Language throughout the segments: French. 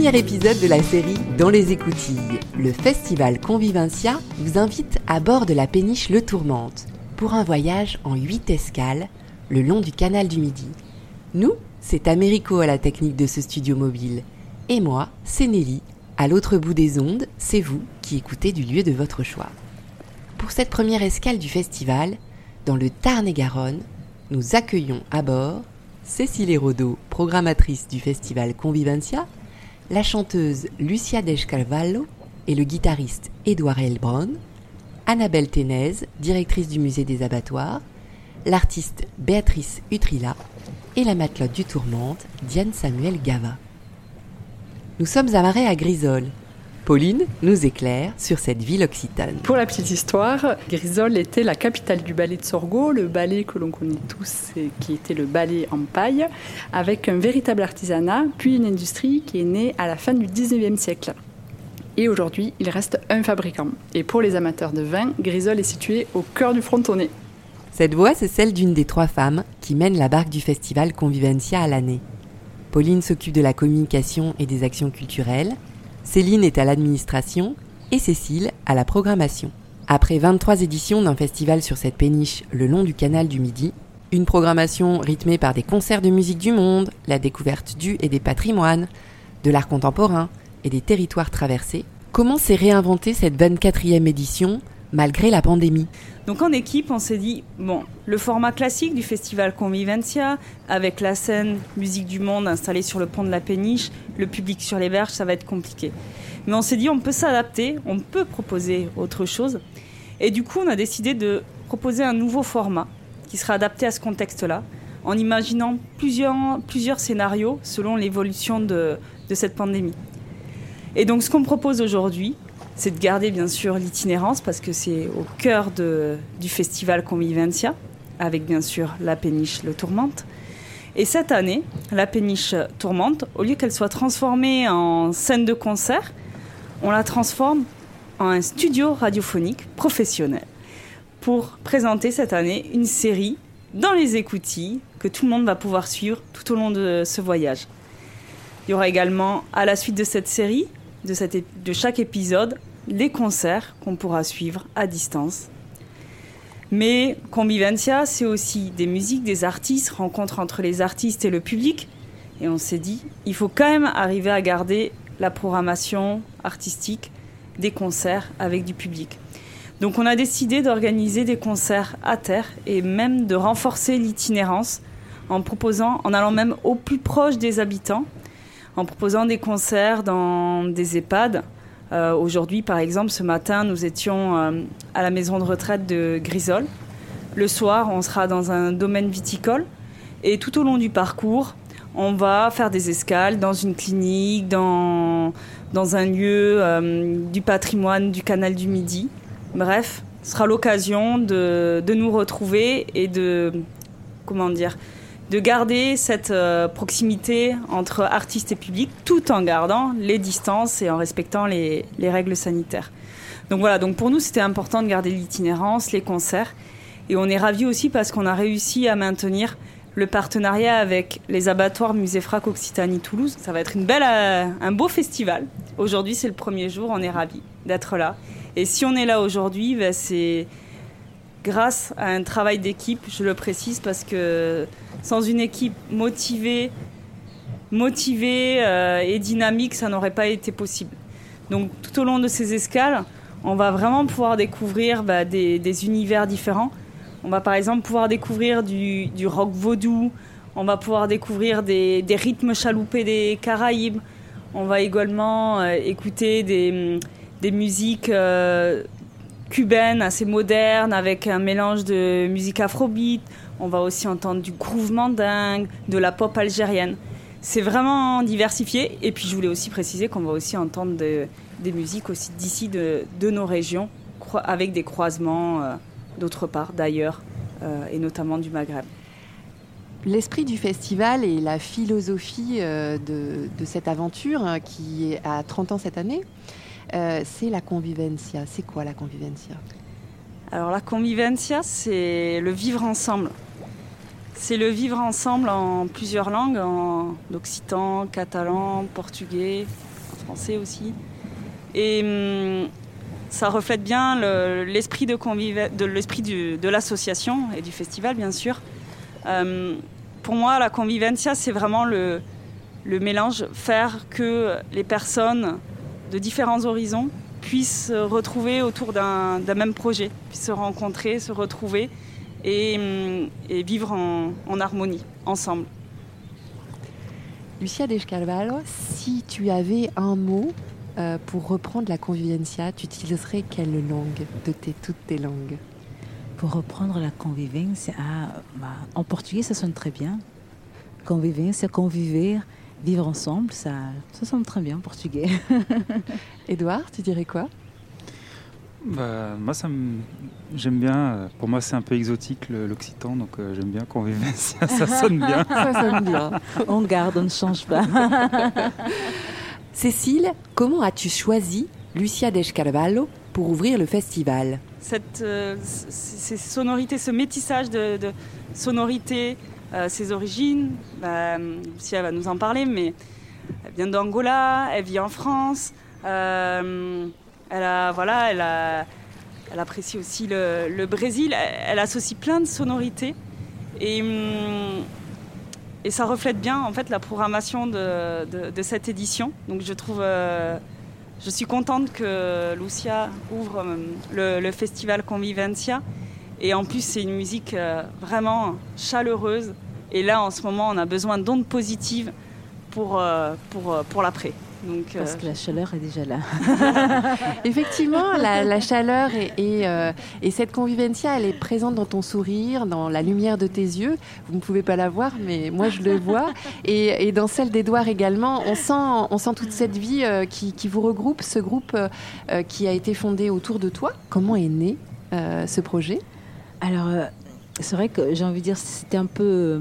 premier épisode de la série Dans les écoutilles, le festival Convivencia vous invite à bord de la péniche Le Tourmente pour un voyage en 8 escales le long du canal du Midi. Nous, c'est Américo à la technique de ce studio mobile. Et moi, c'est Nelly. À l'autre bout des ondes, c'est vous qui écoutez du lieu de votre choix. Pour cette première escale du festival, dans le Tarn-et-Garonne, nous accueillons à bord Cécile Hérodeau, programmatrice du festival Convivencia, la chanteuse Lucia Descalvallo et le guitariste Édouard Elbron, Annabelle Ténez, directrice du musée des abattoirs, l'artiste Béatrice Utrilla et la matelote du Tourmente, Diane Samuel Gava. Nous sommes amarrés à Grisol. Pauline nous éclaire sur cette ville occitane. Pour la petite histoire, Grisol était la capitale du ballet de Sorgho, le ballet que l'on connaît tous et qui était le ballet en paille, avec un véritable artisanat, puis une industrie qui est née à la fin du 19e siècle. Et aujourd'hui, il reste un fabricant. Et pour les amateurs de vin, Grisol est situé au cœur du frontonnet. Cette voix, c'est celle d'une des trois femmes qui mènent la barque du festival Convivencia à l'année. Pauline s'occupe de la communication et des actions culturelles, Céline est à l'administration et Cécile à la programmation. Après 23 éditions d'un festival sur cette péniche le long du canal du Midi, une programmation rythmée par des concerts de musique du monde, la découverte du et des patrimoines, de l'art contemporain et des territoires traversés, comment s'est réinventée cette 24e édition malgré la pandémie? Donc en équipe, on s'est dit, bon, le format classique du festival Convivencia, avec la scène Musique du Monde installée sur le pont de la péniche, le public sur les berges, ça va être compliqué. Mais on s'est dit, on peut s'adapter, on peut proposer autre chose. Et du coup, on a décidé de proposer un nouveau format qui sera adapté à ce contexte-là, en imaginant plusieurs, plusieurs scénarios selon l'évolution de, de cette pandémie. Et donc ce qu'on propose aujourd'hui, c'est de garder bien sûr l'itinérance parce que c'est au cœur du festival Convivencia, avec bien sûr la péniche Le Tourmente. Et cette année, la péniche Tourmente, au lieu qu'elle soit transformée en scène de concert, on la transforme en un studio radiophonique professionnel pour présenter cette année une série dans les écoutilles que tout le monde va pouvoir suivre tout au long de ce voyage. Il y aura également, à la suite de cette série, de, chaque épisode, les concerts qu'on pourra suivre à distance. Mais Convivencia, c'est aussi des musiques, des artistes, rencontres entre les artistes et le public. Et on s'est dit, il faut quand même arriver à garder la programmation artistique des concerts avec du public. Donc on a décidé d'organiser des concerts à terre et même de renforcer l'itinérance en proposant, en allant même au plus proche des habitants, en proposant des concerts dans des EHPAD, euh, aujourd'hui, par exemple, ce matin, nous étions euh, à la maison de retraite de Grisol. Le soir, on sera dans un domaine viticole. Et tout au long du parcours, on va faire des escales dans une clinique, dans, dans un lieu euh, du patrimoine du canal du Midi. Bref, ce sera l'occasion de, de, nous retrouver et de, comment dire, de garder cette euh, proximité entre artistes et public tout en gardant les distances et en respectant les, règles sanitaires. Donc voilà, donc pour nous c'était important de garder l'itinérance, les concerts et on est ravis aussi parce qu'on a réussi à maintenir le partenariat avec les abattoirs Musée Frac Occitanie Toulouse. Ça va être une belle, euh, un beau festival. Aujourd'hui c'est le premier jour, on est ravis d'être là. Et si on est là aujourd'hui, ben, c'est grâce à un travail d'équipe, je le précise, parce que sans une équipe motivée, motivée euh, et dynamique, ça n'aurait pas été possible. Donc tout au long de ces escales, on va vraiment pouvoir découvrir bah, des, univers différents. On va par exemple pouvoir découvrir du, rock vaudou, on va pouvoir découvrir des, rythmes chaloupés des Caraïbes, on va également euh, écouter des, musiques euh, cubaines assez modernes avec un mélange de musique afrobeat. On va aussi entendre du groove mandingue, de la pop algérienne. C'est vraiment diversifié. Et puis je voulais aussi préciser qu'on va aussi entendre des musiques aussi d'ici de, nos régions, avec des croisements euh, d'autre part, d'ailleurs, euh, et notamment du Maghreb. L'esprit du festival et la philosophie euh, de, de, cette aventure hein, qui à 30 ans cette année, c'est la convivencia. C'est quoi la convivencia? Alors la convivencia, c'est le vivre ensemble c'est le vivre ensemble en plusieurs langues, en occitan, catalan, portugais, français aussi. Et hum, ça reflète bien l'esprit de, de, l'esprit de l'association et du festival, bien sûr. Hum, pour moi, la convivencia, c'est vraiment le, le mélange, faire que les personnes de différents horizons puissent se retrouver autour d'un même projet, puissent se rencontrer, se retrouver et, hum, vivre en, harmonie, ensemble. Lucia Descalvallo, si tu avais un mot euh, pour reprendre la convivencia, tu utiliserais quelle langue de tes, toutes tes langues? Pour reprendre la convivencia, ah, bah, en portugais ça sonne très bien. Convivencia, conviver, vivre ensemble, ça, ça sonne très bien en portugais. Édouard, tu dirais quoi? Bah, moi, ça j'aime bien. Euh, pour moi, c'est un peu exotique l'occitan, donc euh, j'aime bien convivencia. ça sonne bien. ça sonne bien. On garde, on ne change pas. Cécile, comment as-tu choisi Lucia Descarvalho pour ouvrir le festival Cette, euh, Ces sonorités, ce métissage de, sonorités, euh, ses origines, bah, Lucia va nous en parler, mais elle vient d'Angola, elle vit en France, euh, elle, a, voilà, elle, a, elle apprécie aussi le, Brésil, elle, associe plein de sonorités. Et, hum, et ça reflète bien en fait la programmation de, cette édition. Donc je trouve, euh, je suis contente que Lucia ouvre euh, le, festival Convivencia. Et en plus c'est une musique euh, vraiment chaleureuse. Et là en ce moment on a besoin d'ondes positives pour, pour, pour l'après. Parce que la chaleur est déjà là. Effectivement, la, chaleur euh, et, cette convivencia, elle est présente dans ton sourire, dans la lumière de tes yeux. Vous ne pouvez pas la voir, mais moi je le vois. Et, dans celle d'Edouard également, on sent, on sent toute cette vie euh, qui, vous regroupe, ce groupe euh, qui a été fondé autour de toi. Comment est né ce projet? Alors, c'est vrai que j'ai envie de dire, c'était un peu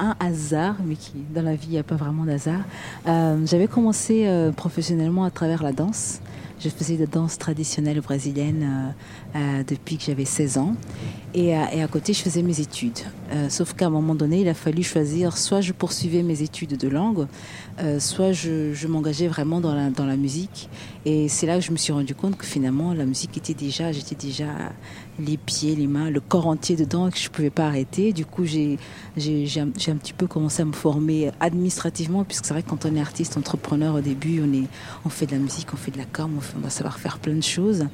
un hasard, mais qui dans la vie il n'y a pas vraiment d'hasard. Euh, j'avais commencé euh, professionnellement à travers la danse. Je faisais de danse traditionnelle brésilienne euh, depuis que j'avais 16 ans. Et, à côté, je faisais mes études. sauf qu'à un moment donné, il a fallu choisir soit je poursuivais mes études de langue, soit je, je m'engageais vraiment dans la, dans la musique. Et c'est là que je me suis rendu compte que finalement, la musique était déjà, j'étais déjà les pieds, les mains, le corps entier dedans et que je ne pouvais pas arrêter. Du coup, j'ai un, un, petit peu commencé à me former administrativement, puisque c'est vrai que quand on est artiste, entrepreneur au début, on, est, on fait de la musique, on fait de la com, on, on va savoir faire plein de choses.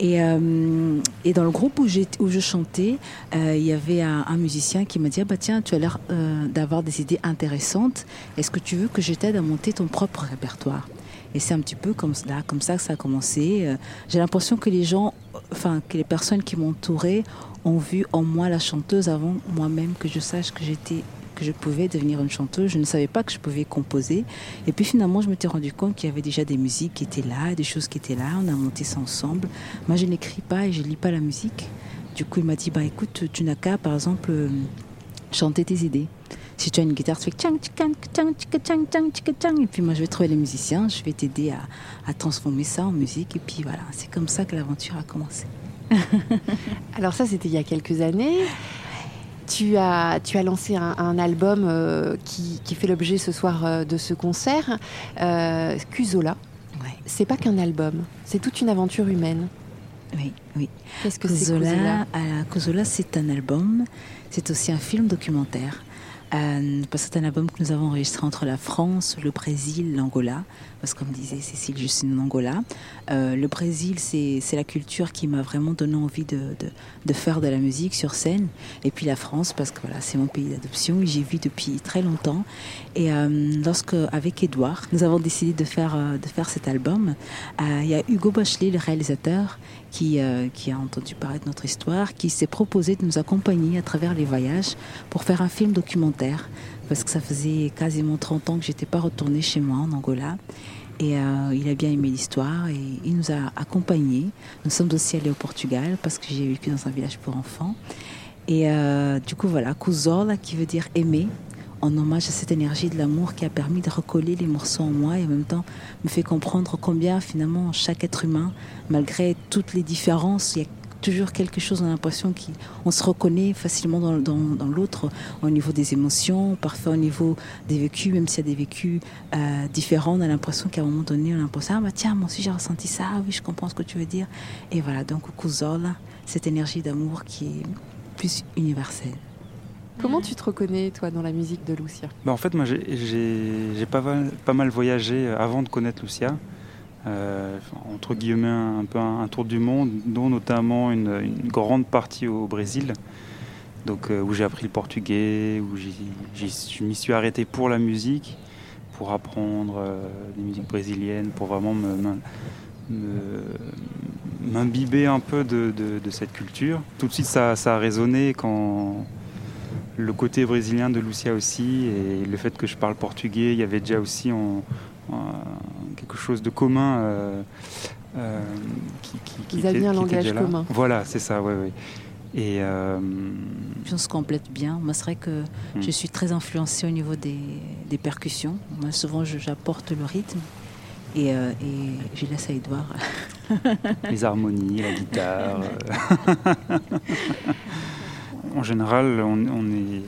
Et, euh, et dans le groupe où, où je chantais, euh, il y avait un, musicien qui m'a dit ah bah tiens, tu as l'air euh, d'avoir des idées intéressantes. Est-ce que tu veux que je t'aide à monter ton propre répertoire? Et c'est un petit peu comme, là, comme ça que ça a commencé. J'ai l'impression que les gens enfin, que les personnes qui m'entouraient ont vu en moi la chanteuse avant moi-même que je sache que j'étais que je pouvais devenir une chanteuse. Je ne savais pas que je pouvais composer. Et puis finalement, je m'étais rendu compte qu'il y avait déjà des musiques qui étaient là, des choses qui étaient là. On a monté ça ensemble. Moi, je n'écris pas et je lis pas la musique. Du coup, il m'a dit, bah écoute, tu n'as qu'à, par exemple, euh, chanter tes idées. Si tu as une guitare, tu fais tchang, tchang, tchang, tchang, tchang, tchang, Et puis moi, je vais trouver les musiciens, je vais t'aider à, à, transformer ça en musique. Et puis voilà, c'est comme ça que l'aventure a commencé. Alors ça, c'était il y a quelques années. Tu as, tu as lancé un, album euh, qui, qui, fait l'objet ce soir euh, de ce concert, euh, Cusola. Ouais. C'est pas qu'un album, c'est toute une aventure humaine. Oui, oui. Qu'est-ce que c'est Cusola Cusola, c'est un album, c'est aussi un film documentaire. Euh, c'est un album que nous avons enregistré entre la France, le Brésil, l'Angola. Parce que comme disait Cécile, je suis en Angola. Euh, le Brésil, c'est la culture qui m'a vraiment donné envie de, de, faire de la musique sur scène. Et puis la France, parce que voilà, c'est mon pays d'adoption. J'y vis depuis très longtemps. Et euh, lorsque, avec Edouard, nous avons décidé de faire, euh, de faire cet album, euh, il y a Hugo Bachelet, le réalisateur, qui, qui a entendu parler de notre histoire, qui s'est proposé de nous accompagner à travers les voyages pour faire un film documentaire. Parce que ça faisait quasiment 30 ans que j'étais pas retournée chez moi en Angola. Et euh, il a bien aimé l'histoire et il nous a accompagnés. Nous sommes aussi allés au Portugal parce que j'ai vécu dans un village pour enfants. Et euh, du coup, voilà, Kuzola qui veut dire aimer, en hommage à cette énergie de l'amour qui a permis de recoller les morceaux en moi et en même temps me fait comprendre combien finalement chaque être humain, malgré toutes les différences, il y a toujours quelque chose, on a l'impression qu'on se reconnaît facilement dans, dans, l'autre au niveau des émotions, parfois au niveau des vécus, même s'il y a des vécus euh, différents, on a l'impression qu'à un moment donné, on a l'impression, ah bah tiens, moi aussi j'ai ressenti ça, oui, je comprends ce que tu veux dire. Et voilà, donc Kuzol, cette énergie d'amour qui est plus universelle. Comment tu te reconnais, toi, dans la musique de Lucia? Bah En fait, moi, j'ai pas, pas mal voyagé avant de connaître Lucia. Euh, entre guillemets un peu un, tour du monde, dont notamment une, grande partie au Brésil, donc euh, où j'ai appris le portugais, où je m'y suis arrêté pour la musique, pour apprendre euh, des musiques brésiliennes, pour vraiment m'imbiber un peu de, cette culture. Tout de suite, ça, a résonné quand le côté brésilien de Lucia aussi, et le fait que je parle portugais, il y avait déjà aussi quelque chose de commun euh, euh, qui, qui, Vous aviez un langage commun. Voilà, c'est ça, oui, oui. Et euh, on se complète bien. Moi, c'est vrai que hmm. je suis très influencée au niveau des, des percussions. Moi, souvent, j'apporte le rythme et, et je laisse à Edouard. Les harmonies, la guitare. en général, on, on est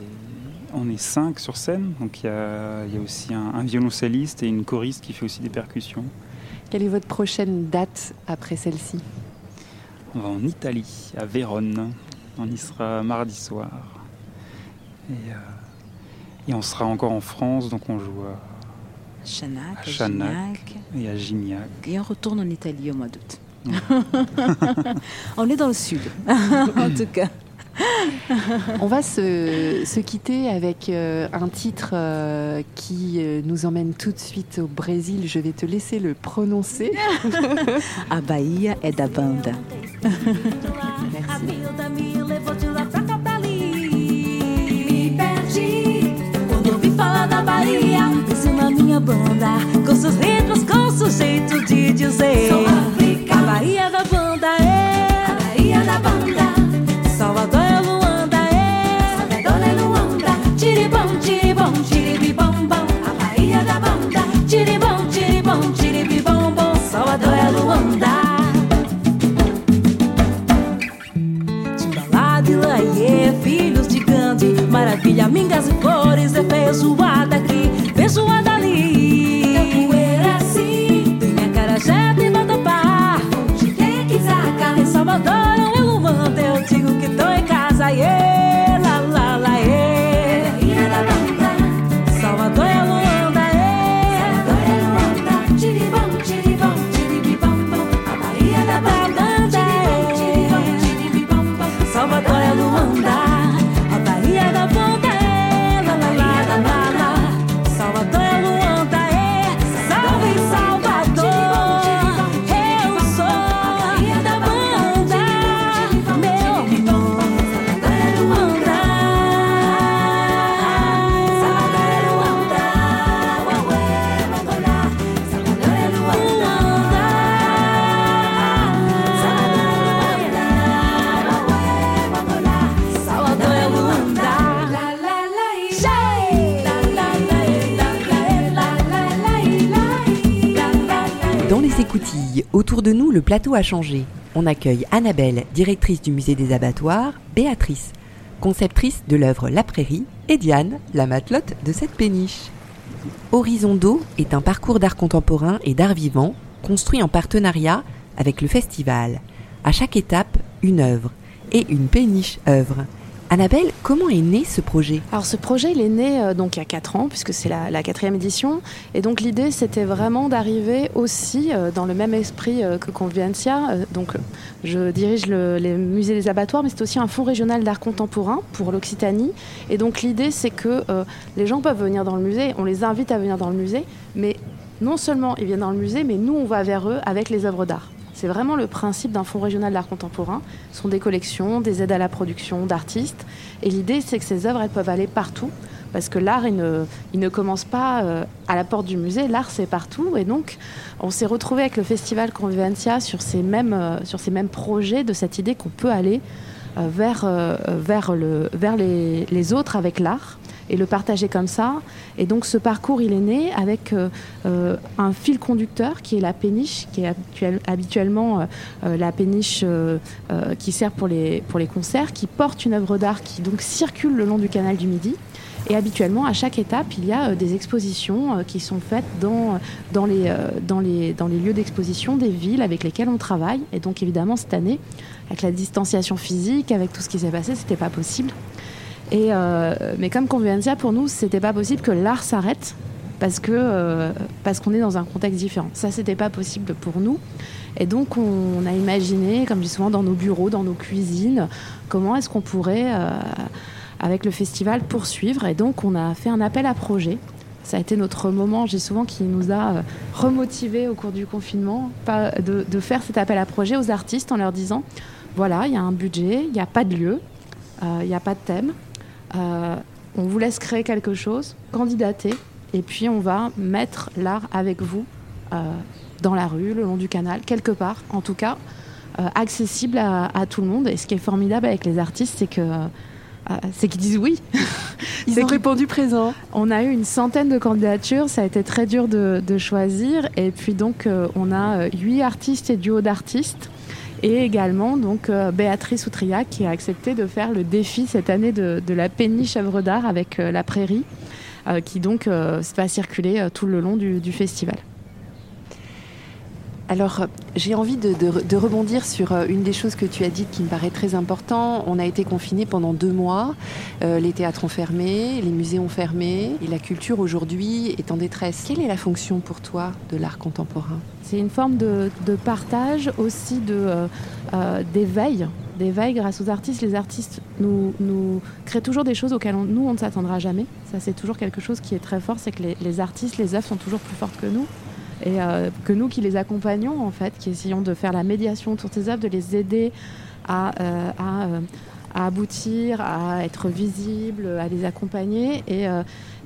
on est cinq sur scène, donc il y a, aussi un, violoncelliste et une choriste qui fait aussi des percussions. Quelle est votre prochaine date après celle-ci On va en Italie, à Vérone. On y sera mardi soir. Et, euh, on sera encore en France, donc on joue à Chanac, et à Gignac. Et on retourne en Italie au mois d'août. on est dans le sud, en tout cas. On va se, quitter avec euh, un titre euh, qui euh, nous emmène tout de suite au Brésil. Je vais te laisser le prononcer. A Bahia é da banda. Bahia, Maravilha, mingas e cores, é feijoada aqui, feijoada ali. Capoeira sim, tem a cara já tem vatapá. De que que saca? Em Salvador é Luanda, eu digo que tô em casa, yeah, plateau a changé. On accueille Annabelle, directrice du musée des abattoirs, Béatrice, conceptrice de l'œuvre La Prairie, et Diane, la matelote de cette péniche. Horizon d'eau est un parcours d'art contemporain et d'art vivant construit en partenariat avec le festival. À chaque étape, une œuvre et une péniche œuvre. Annabelle, comment est né ce projet? Alors ce projet, il est né euh, donc il y a 4 ans, puisque c'est la, quatrième édition. Et donc l'idée, c'était vraiment d'arriver aussi euh, dans le même esprit euh, que Convivencia. donc je dirige le, les musées des abattoirs, mais c'est aussi un fonds régional d'art contemporain pour l'Occitanie. Et donc l'idée, c'est que les gens peuvent venir dans le musée, on les invite à venir dans le musée, mais non seulement ils viennent dans le musée, mais nous, on va vers eux avec les œuvres d'art. C'est vraiment le principe d'un fonds régional d'art contemporain. Ce sont des collections, des aides à la production d'artistes. Et l'idée, c'est que ces œuvres, elles peuvent aller partout. Parce que l'art, il ne, commence pas euh, à la porte du musée. L'art, c'est partout. Et donc, on s'est retrouvé avec le festival Convivencia sur ces mêmes, euh, projets de cette idée qu'on peut aller euh, vers, vers, le, vers les, les autres avec l'art et le partager comme ça. Et donc ce parcours, il est né avec un fil conducteur qui est la péniche, qui est habituellement la péniche qui sert pour les, pour les concerts, qui porte une œuvre d'art qui donc circule le long du canal du Midi. Et habituellement, à chaque étape, il y a des expositions qui sont faites dans, dans, les, dans, les, dans les lieux d'exposition des villes avec lesquelles on travaille. Et donc évidemment, cette année, avec la distanciation physique, avec tout ce qui s'est passé, c'était pas possible. Euh, mais comme Convivencia, pour nous, c'était pas possible que l'art s'arrête parce que euh, parce qu'on est dans un contexte différent. Ça, c'était pas possible pour nous. Et donc, on, a imaginé, comme je dis souvent, dans nos bureaux, dans nos cuisines, comment est-ce qu'on pourrait, euh, avec le festival, poursuivre. Et donc, on a fait un appel à projet. Ça a été notre moment, j'ai souvent, qui nous a remotivés au cours du confinement, de, faire cet appel à projet aux artistes en leur disant voilà, il y a un budget, il n'y a pas de lieu, il n'y a pas de thème. Euh, on vous laisse créer quelque chose, candidater, et puis on va mettre l'art avec vous euh, dans la rue, le long du canal, quelque part, en tout cas, accessible à, tout le monde. Et ce qui est formidable avec les artistes, c'est que c'est qu'ils disent oui. Ils ont répondu présent. On a eu une centaine de candidatures, ça a été très dur de, de choisir. Et puis donc, on a huit artistes et duos d'artistes et également donc euh, Béatrice Outriac qui a accepté de faire le défi cette année de, la péniche œuvre d'art avec euh, la prairie, euh, qui donc va circuler tout le long du festival. Alors, j'ai envie de, rebondir sur euh, une des choses que tu as dites qui me paraît très important. On a été confinés pendant deux mois. Euh, les théâtres ont fermé, les musées ont fermé, et la culture aujourd'hui est en détresse. Quelle est la fonction pour toi de l'art contemporain? C'est une forme de, partage, aussi de euh, d'éveil. D'éveil grâce aux artistes. Les artistes nous, créent toujours des choses auxquelles nous, on ne s'attendra jamais. Ça, c'est toujours quelque chose qui est très fort, c'est que les artistes, les œuvres sont toujours plus fortes que nous et euh, que nous qui les accompagnons en fait, qui essayons de faire la médiation autour de ces œuvres, de les aider à, euh, euh, à, aboutir, à être visibles, à les accompagner. Et,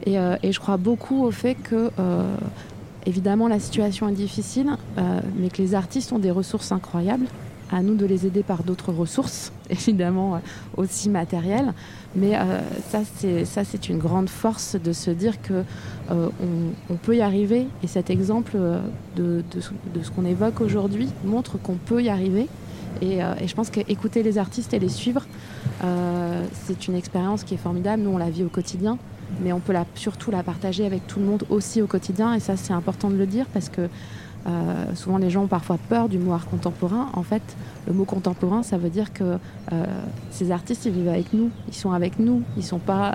et, et je crois beaucoup au fait que évidemment la situation est difficile, mais que les artistes ont des ressources incroyables à nous de les aider par d'autres ressources, évidemment euh, aussi matérielles. Mais euh, ça, c'est une grande force de se dire que euh, on, peut y arriver. Et cet exemple de, ce qu'on évoque aujourd'hui montre qu'on peut y arriver. Et, je pense qu'écouter les artistes et les suivre, c'est une expérience qui est formidable. Nous, on la vit au quotidien, mais on peut surtout la partager avec tout le monde aussi au quotidien. Et ça, c'est important de le dire parce que euh, souvent, les gens ont parfois peur du mot art contemporain. En fait, le mot contemporain, ça veut dire que euh, ces artistes, ils vivent avec nous, ils sont avec nous, ils sont pas.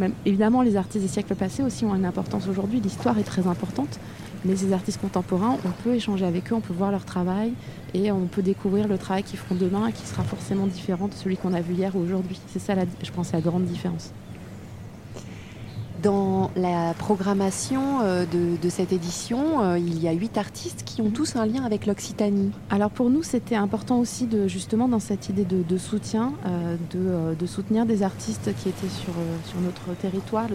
Euh, évidemment, les artistes des siècles passés aussi ont une importance aujourd'hui. L'histoire est très importante, mais ces artistes contemporains, on peut échanger avec eux, on peut voir leur travail et on peut découvrir le travail qu'ils feront demain et qui sera forcément différent de celui qu'on a vu hier ou aujourd'hui. C'est ça, je pense, la grande différence. Dans la programmation euh, de, cette édition, euh, il y a huit artistes qui ont tous un lien avec l'Occitanie. Alors pour nous, c'était important aussi de justement dans cette idée de, soutien, euh, de, soutenir des artistes qui étaient sur, sur notre territoire,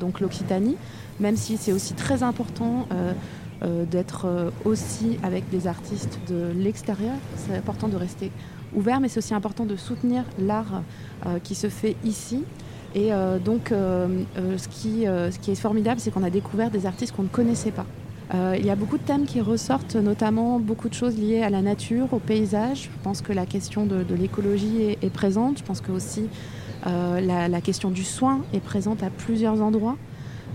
donc l'Occitanie, même si c'est aussi très important. d'être aussi avec des artistes de l'extérieur. C'est important de rester ouvert, mais c'est aussi important de soutenir l'art qui se fait ici. Et euh, donc, euh, euh, ce, qui, est formidable, c'est qu'on a découvert des artistes qu'on ne connaissait pas. il y a beaucoup de thèmes qui ressortent, notamment beaucoup de choses liées à la nature, au paysage. Je pense que la question de, l'écologie est, présente. Je pense que aussi la, question du soin est présente à plusieurs endroits.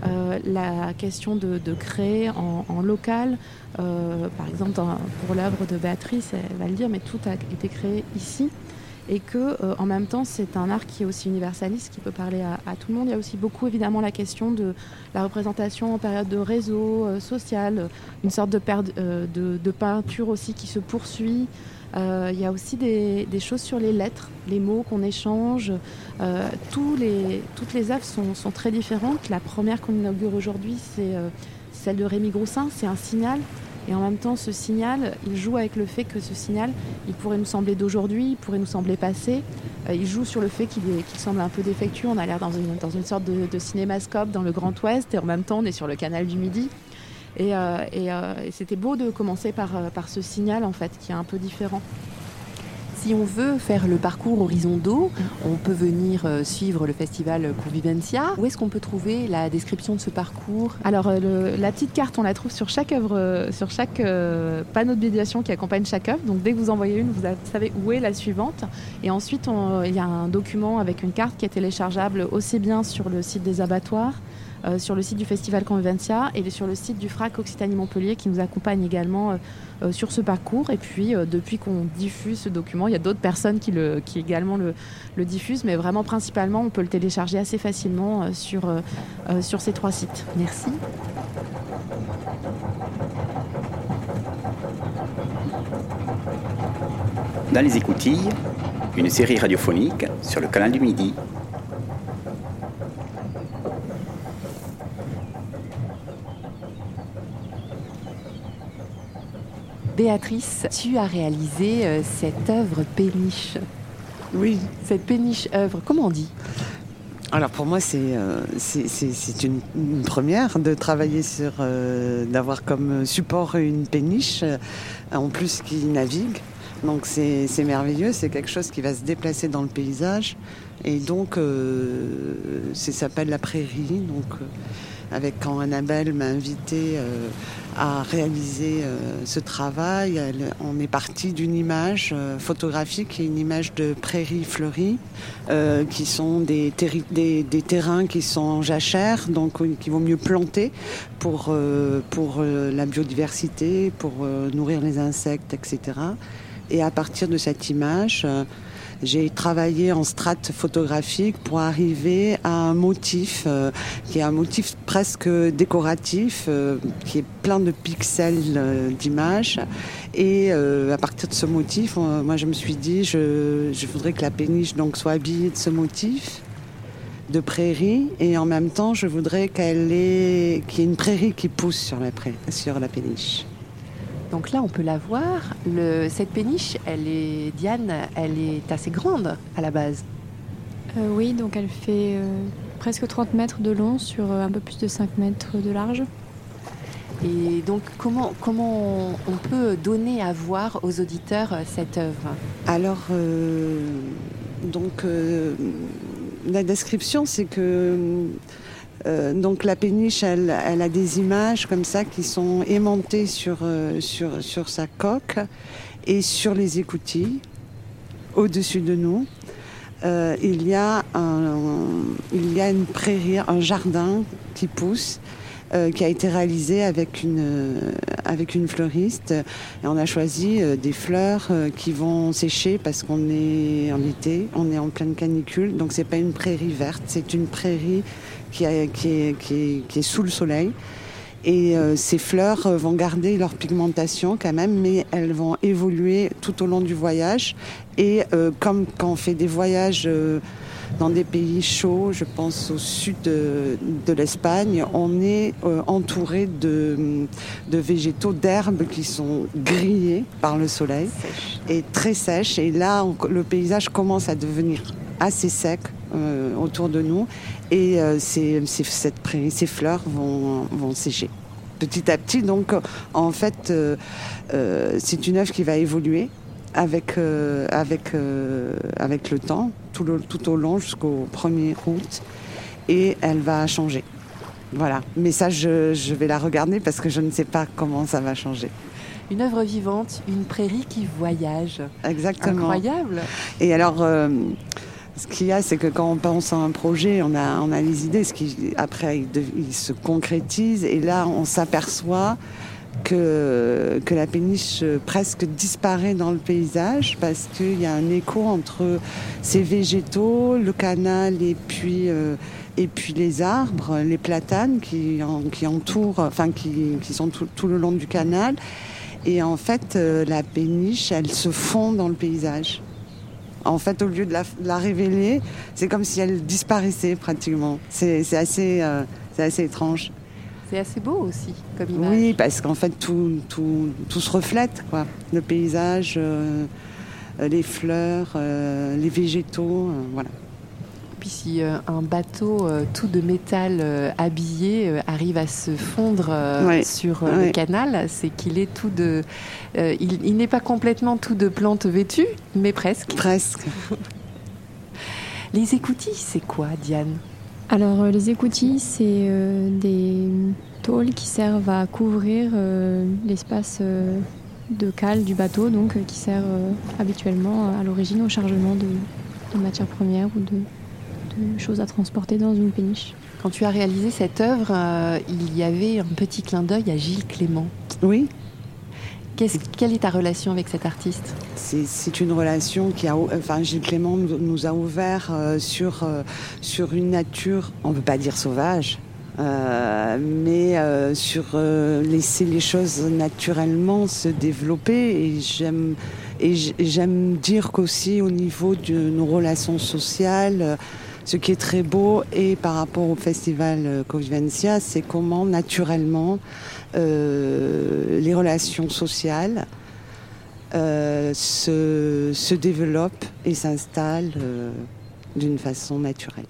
la question de, créer en, local, par exemple pour l'œuvre de Béatrice, elle va le dire, mais tout a été créé ici et que euh, en même temps c'est un art qui est aussi universaliste, qui peut parler à, tout le monde. Il y a aussi beaucoup évidemment la question de la représentation en période de réseau euh, social, une sorte de, euh, de, de, peinture aussi qui se poursuit. il y a aussi des, des, choses sur les lettres, les mots qu'on échange. tous les, toutes les œuvres sont, sont, très différentes. La première qu'on inaugure aujourd'hui, c'est celle de Rémi Groussin, c'est un signal. Et en même temps, ce signal, il joue avec le fait que ce signal, il pourrait nous sembler d'aujourd'hui, il pourrait nous sembler passé. Euh, il joue sur le fait qu'il semble un peu défectueux. On a l'air dans une, sorte de, cinémascope dans le Grand Ouest et en même temps, on est sur le canal du Midi. Et, euh, euh, c'était beau de commencer par ce signal, en fait, qui est un peu différent. Si on veut faire le parcours Horizon d'eau, on peut venir euh, suivre le festival Convivencia. Où est-ce qu'on peut trouver la description de ce parcours? Alors, euh, la petite carte, on la trouve sur chaque œuvre, euh, sur chaque panneau de médiation qui accompagne chaque œuvre. Donc, dès que vous envoyez une, vous savez où est la suivante. Et ensuite, il y a un document avec une carte qui est téléchargeable aussi bien sur le site des abattoirs sur le site du Festival Convivencia et sur le site du FRAC Occitanie-Montpellier qui nous accompagne également euh, euh, sur ce parcours. Et puis, depuis qu'on diffuse ce document, il y a d'autres personnes qui, le, également le, le, diffusent, mais vraiment principalement, on peut le télécharger assez facilement sur, sur ces trois sites. Merci. Dans les écoutilles, une série radiophonique sur le canal du Midi Béatrice, tu as réalisé euh, cette œuvre péniche. Oui. Cette péniche œuvre, comment on dit? Alors pour moi c'est euh, une, première de travailler sur euh, d'avoir comme support une péniche en plus qui navigue donc c'est merveilleux c'est quelque chose qui va se déplacer dans le paysage et donc ça s'appelle la prairie donc avec quand Annabelle m'a invité à réaliser euh, ce travail. on est parti d'une image euh, photographique qui est une image de prairies fleuries, qui sont des, des, terrains qui sont en jachère, donc qui vont mieux planter pour, pour la biodiversité, pour nourrir les insectes, etc. Et à partir de cette image, j'ai travaillé en strate photographique pour arriver à un motif euh, qui est un motif presque décoratif, euh, qui est plein de pixels euh, d'images. Et à partir de ce motif, moi je me suis dit, je, je voudrais que la péniche donc soit habillée de ce motif de prairie et en même temps je voudrais qu'elle ait qu'il y ait une prairie qui pousse sur la, sur la péniche. Donc là, on peut la voir. cette péniche, elle est, Diane, elle est assez grande à la base. Euh, oui, donc elle fait euh, presque 30 mètres de long sur euh, un peu plus de 5 mètres de large. Et donc, comment, comment on peut donner à voir aux auditeurs cette œuvre? Alors, donc, la description, c'est que euh, donc la péniche, elle, a des images comme ça qui sont aimantées sur, euh, sa coque et sur les écoutilles au-dessus de nous. Euh, il, y a un, une prairie, un jardin qui pousse qui a été réalisé avec une, avec une fleuriste. Et on a choisi des fleurs qui vont sécher parce qu'on est en été, on est en pleine canicule. Donc c'est pas une prairie verte, c'est une prairie qui, est, sous le soleil. Et euh, ces fleurs euh, vont garder leur pigmentation quand même, mais elles vont évoluer tout au long du voyage. Et euh, comme quand on fait des voyages dans des pays chauds, je pense au sud de, l'Espagne, on est entouré de, de végétaux, d'herbes qui sont grillées par le soleil et très sèches. Et là, le paysage commence à devenir assez sec autour de nous et euh, ces, cette prairie, ces fleurs vont, vont sécher. Petit à petit, donc, en fait, euh, euh, c'est une œuvre qui va évoluer avec, avec, avec le temps, tout, le, tout au long jusqu'au 1er août, et elle va changer. Voilà. Mais ça, je, je, vais la regarder parce que je ne sais pas comment ça va changer. Une œuvre vivante, une prairie qui voyage. Exactement. Incroyable. Et alors, ce qu'il y a, c'est que quand on pense à un projet, on a, on a les idées, ce qui, après, il, se concrétise, et là, on s'aperçoit que, que la péniche presque disparaît dans le paysage parce qu'il y a un écho entre ces végétaux, le canal et puis, euh, et puis les arbres, les platanes qui, qui entourent, enfin qui, qui sont tout, tout, le long du canal. Et en fait, euh, la péniche, elle se fond dans le paysage. En fait, au lieu de la, révéler, c'est comme si elle disparaissait pratiquement. C'est assez, euh, assez étrange. C'est assez beau aussi comme image. Oui, parce qu'en fait, tout, tout, tout, se reflète. Quoi. Le paysage, euh, les fleurs, euh, les végétaux, voilà. Puis si euh, un bateau euh, tout de métal euh, habillé euh, arrive à se fondre euh, Ouais. sur euh, le canal, c'est qu'il est tout de. euh, il il n'est pas complètement tout de plantes vêtues, mais presque. Presque. Les écoutilles, c'est quoi, Diane? Alors, euh, les écoutilles, c'est euh, des tôles qui servent à couvrir euh, l'espace euh, de cale du bateau, donc qui sert euh, habituellement à l'origine au chargement de, de matières premières ou de, de choses à transporter dans une péniche. Quand tu as réalisé cette œuvre, euh, il y avait un petit clin d'œil à Gilles Clément. Oui, quelle est ta relation avec cet artiste? C'est une relation qui a. Enfin, Gilles Clément nous, a ouvert euh, sur, euh, sur une nature, on ne veut pas dire sauvage, euh, mais euh, sur euh, laisser les choses naturellement se développer. Et j'aime. Et j'aime dire qu'aussi au niveau de nos relations sociales, euh, ce qui est très beau et par rapport au festival euh, Convivencia, c'est comment naturellement euh, les relations sociales euh, se, se développent et s'installent d'une façon naturelle.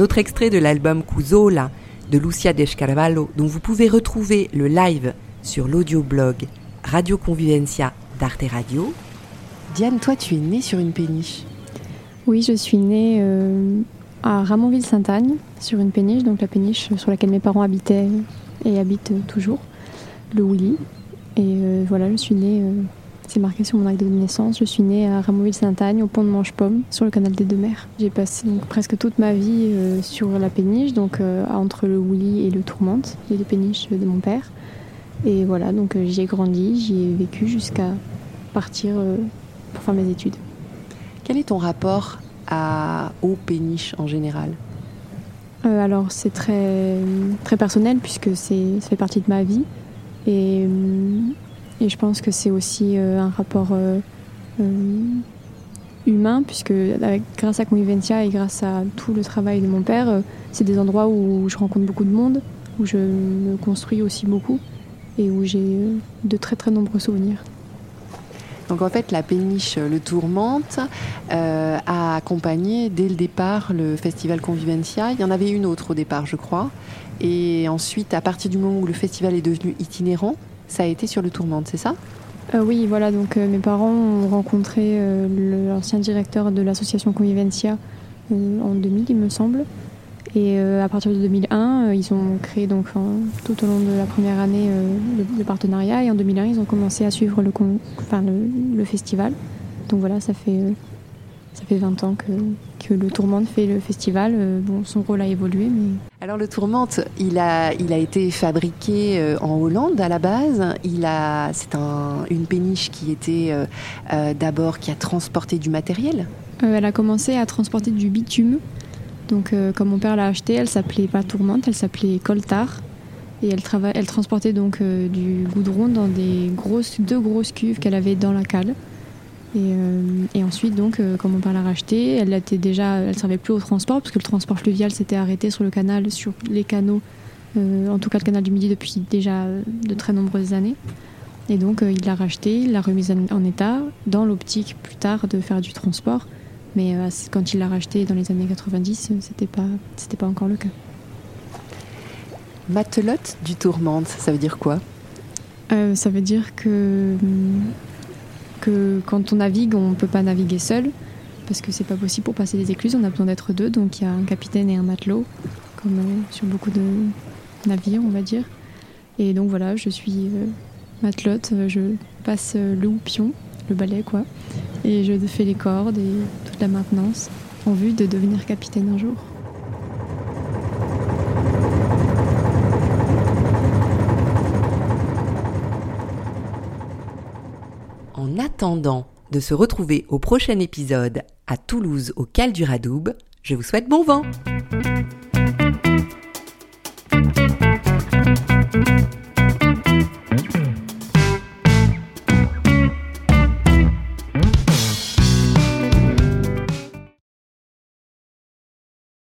Un autre extrait de l'album Cusola de Lucia Descarvalho, dont vous pouvez retrouver le live sur l'audioblog Radio Convivencia d'Arte Radio. Diane, toi, tu es née sur une péniche. Oui, je suis née euh, à Ramonville-Sainte-Agne, sur une péniche, donc la péniche sur laquelle mes parents habitaient et habitent toujours, le Ouli. Et euh, voilà, je suis née, euh, c'est marqué sur mon acte de naissance, je suis née à Ramonville-Sainte-Agne, au pont de Manchepomme, sur le canal des Deux Mers. J'ai passé donc, presque toute ma vie euh, sur la péniche, donc euh, entre le Ouli et le Tourmente, les deux péniches de mon père. Et voilà, donc euh, j'y ai grandi, j'y ai vécu jusqu'à partir pour faire mes études. Quel est ton rapport à, aux péniches en général? Euh, alors c'est très, très personnel puisque ça fait partie de ma vie et, euh, et je pense que c'est aussi euh, un rapport euh, euh, humain puisque grâce à Convivencia et grâce à tout le travail de mon père, c'est des endroits où je rencontre beaucoup de monde, où je me construis aussi beaucoup et où j'ai de très très nombreux souvenirs. Donc en fait, la péniche Le Tourmente a accompagné dès le départ le festival Convivencia. Il y en avait une autre au départ, je crois. Et ensuite, à partir du moment où le festival est devenu itinérant, ça a été sur Le Tourmente, c'est ça? Euh, oui, voilà, donc euh, mes parents ont rencontré euh, l'ancien directeur de l'association Convivencia en 2000, il me semble. Et à partir de 2001, euh, ils ont créé donc tout au long de la première année le, partenariat. Et en 2001, ils ont commencé à suivre le, le, festival. Donc voilà, ça fait, ça fait 20 ans que, que le Tourmente fait le festival. Euh, bon, son rôle a évolué, mais Alors le Tourmente, il a, il a été fabriqué euh, en Hollande à la base. Il a, c'est un- une péniche qui était euh, d'abord qui a transporté du matériel. Euh, elle a commencé à transporter du bitume. Donc, euh, quand mon père l'a achetée, elle s'appelait pas Tourmente, elle s'appelait Coltar. Et elle, trava- elle transportait donc du goudron dans des grosses, deux grosses cuves qu'elle avait dans la cale. Et, euh, et ensuite, donc, euh, quand mon père l'a rachetée, elle était déjà, elle servait plus au transport parce que le transport fluvial s'était arrêté sur le canal, sur les canaux, euh, en tout cas le canal du Midi depuis déjà de très nombreuses années. Et donc, euh, il l'a rachetée, il l'a remise en, en état, dans l'optique plus tard de faire du transport. Mais euh, quand il l'a racheté dans les années 90, euh, c'était pas, c'était pas encore le cas. Matelote du Tourmente, ça veut dire quoi? Euh, ça veut dire que, hum, que quand on navigue, on ne peut pas naviguer seul, parce que c'est pas possible pour passer les écluses, on a besoin d'être deux, donc il y a un capitaine et un matelot, comme euh, sur beaucoup de navires, on va dire. Et donc voilà, je suis euh, matelote, euh, je passe le houpion, le balai quoi, et je fais les cordes et toute la maintenance, en vue de devenir capitaine un jour. attendant de se retrouver au prochain épisode à Toulouse au Cal du Radoub, je vous souhaite bon vent.